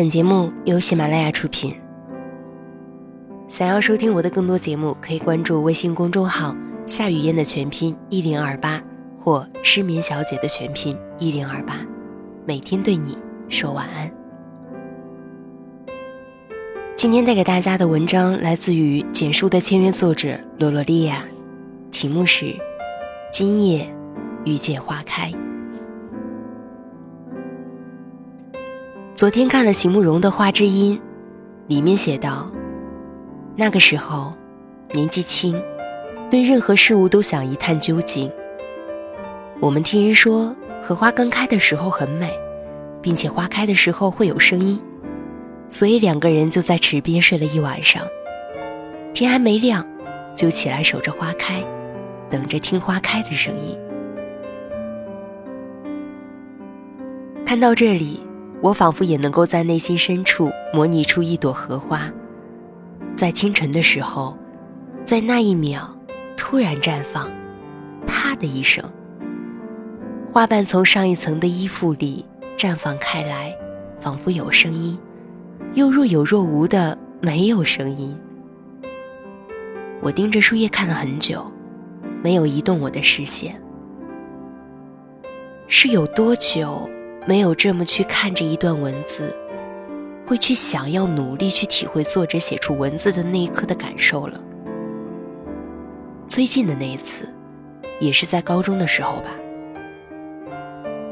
本节目由喜马拉雅出品。想要收听我的更多节目，可以关注微信公众号“夏雨嫣”的全拼一零二八或“失眠小姐”的全拼一零二八，每天对你说晚安。今天带给大家的文章来自于简书的签约作者罗罗莉亚，题目是《今夜遇见花开》。昨天看了席慕容的《花之音》，里面写道：“那个时候，年纪轻，对任何事物都想一探究竟。我们听人说，荷花刚开的时候很美，并且花开的时候会有声音，所以两个人就在池边睡了一晚上。天还没亮，就起来守着花开，等着听花开的声音。看到这里。”我仿佛也能够在内心深处模拟出一朵荷花，在清晨的时候，在那一秒突然绽放，啪的一声，花瓣从上一层的衣服里绽放开来，仿佛有声音，又若有若无的没有声音。我盯着树叶看了很久，没有移动我的视线，是有多久？没有这么去看着一段文字，会去想要努力去体会作者写出文字的那一刻的感受了。最近的那一次，也是在高中的时候吧。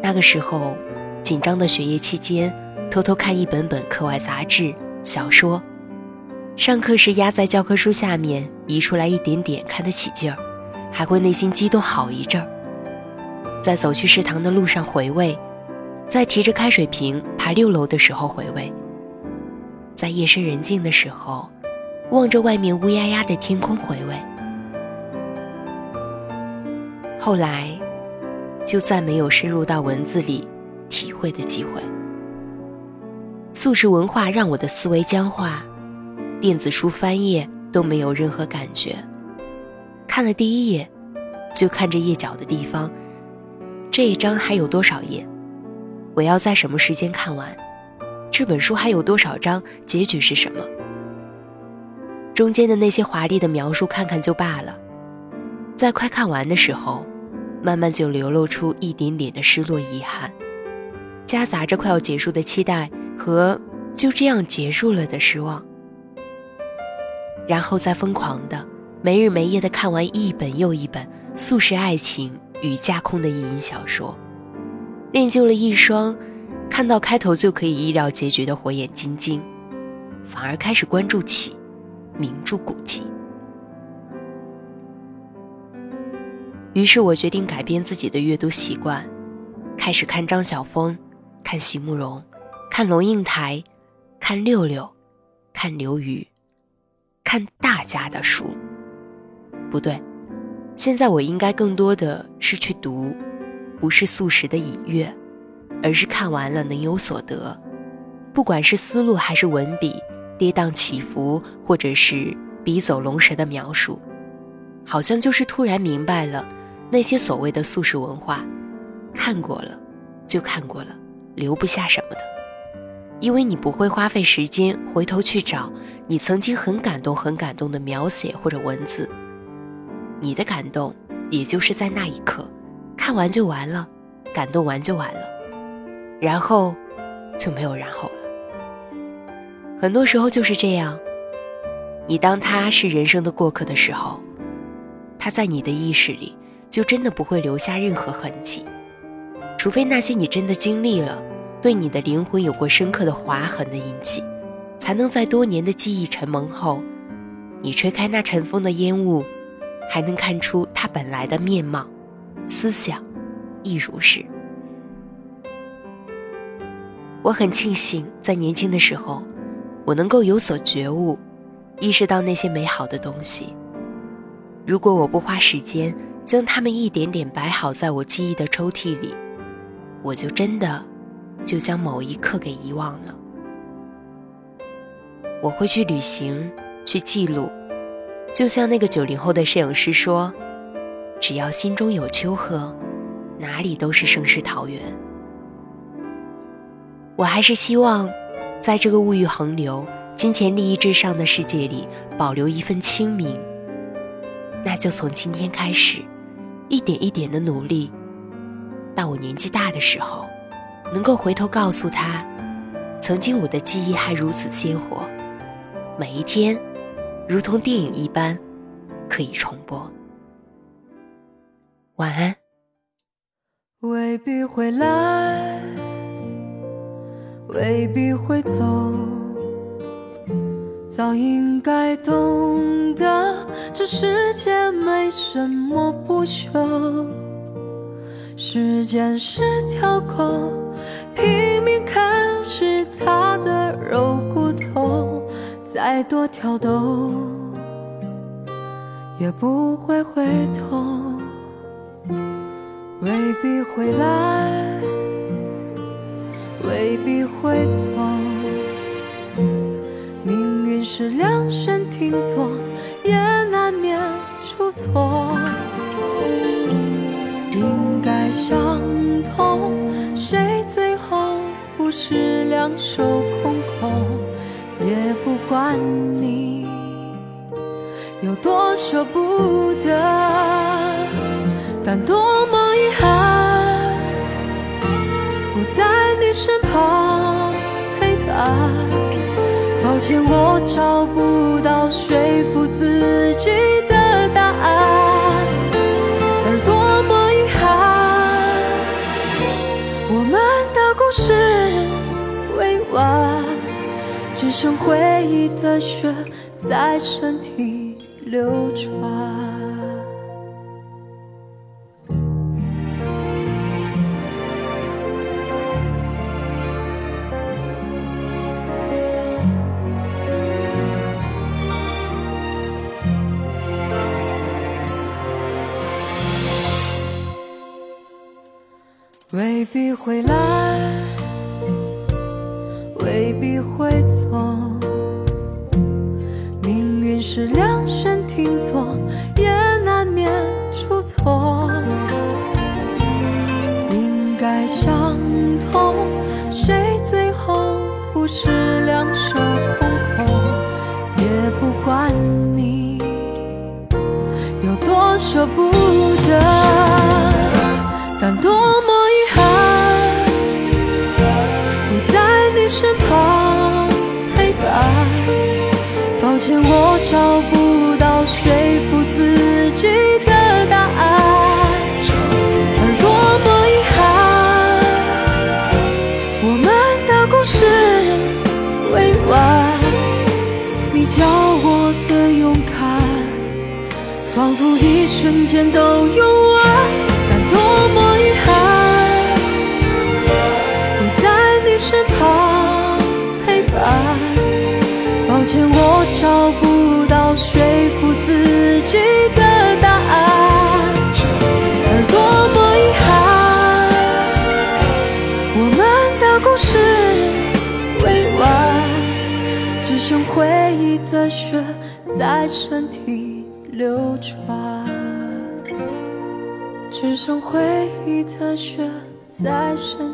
那个时候，紧张的学业期间，偷偷看一本本课外杂志、小说，上课时压在教科书下面移出来一点点，看得起劲儿，还会内心激动好一阵儿。在走去食堂的路上回味。在提着开水瓶爬六楼的时候回味，在夜深人静的时候，望着外面乌压压的天空回味。后来，就再没有深入到文字里体会的机会。素食文化让我的思维僵化，电子书翻页都没有任何感觉。看了第一页，就看着页角的地方，这一章还有多少页？我要在什么时间看完？这本书还有多少章？结局是什么？中间的那些华丽的描述看看就罢了，在快看完的时候，慢慢就流露出一点点的失落、遗憾，夹杂着快要结束的期待和就这样结束了的失望，然后再疯狂的没日没夜的看完一本又一本速食爱情与架空的意淫小说。练就了一双看到开头就可以意料结局的火眼金睛，反而开始关注起名著古籍。于是我决定改变自己的阅读习惯，开始看张晓峰，看席慕容，看龙应台，看六六，看刘瑜，看大家的书。不对，现在我应该更多的是去读。不是素食的隐约，而是看完了能有所得。不管是思路还是文笔，跌宕起伏，或者是笔走龙蛇的描述，好像就是突然明白了那些所谓的素食文化，看过了就看过了，留不下什么的。因为你不会花费时间回头去找你曾经很感动、很感动的描写或者文字，你的感动也就是在那一刻。看完就完了，感动完就完了，然后就没有然后了。很多时候就是这样，你当他是人生的过客的时候，他在你的意识里就真的不会留下任何痕迹，除非那些你真的经历了，对你的灵魂有过深刻的划痕的印记，才能在多年的记忆沉蒙后，你吹开那尘封的烟雾，还能看出他本来的面貌。思想亦如是。我很庆幸，在年轻的时候，我能够有所觉悟，意识到那些美好的东西。如果我不花时间将它们一点点摆好在我记忆的抽屉里，我就真的就将某一刻给遗忘了。我会去旅行，去记录，就像那个九零后的摄影师说。只要心中有丘壑，哪里都是盛世桃源。我还是希望在这个物欲横流、金钱利益至上的世界里，保留一份清明，那就从今天开始，一点一点的努力，到我年纪大的时候，能够回头告诉他，曾经我的记忆还如此鲜活，每一天，如同电影一般，可以重播。晚安。未必会来，未必会走，早应该懂得，这世界没什么不朽。时间是条狗，拼命啃食它的肉骨头，再多挑逗，也不会回头。未必会来，未必会走。命运是量身定做，也难免出错。应该相同，谁最后不是两手空空？也不管你有多舍不得，但多抱歉，我找不到说服自己的答案，而多么遗憾，我们的故事未完，只剩回忆的血在身体流转。未必会来，未必会走。命运是量身定做，也难免出错。应该相同，谁最后不是两手空空？也不管你有多舍不得，但多么。抱歉，我找不到说服自己的答案，而多么遗憾，我们的故事未完。你教我的勇敢，仿佛一瞬间都用完，但多么遗憾，不在你身旁。陪伴歉，我找不到说服自己的答案，而多么遗憾，我们的故事未完，只剩回忆的血在身体流转，只剩回忆的血在身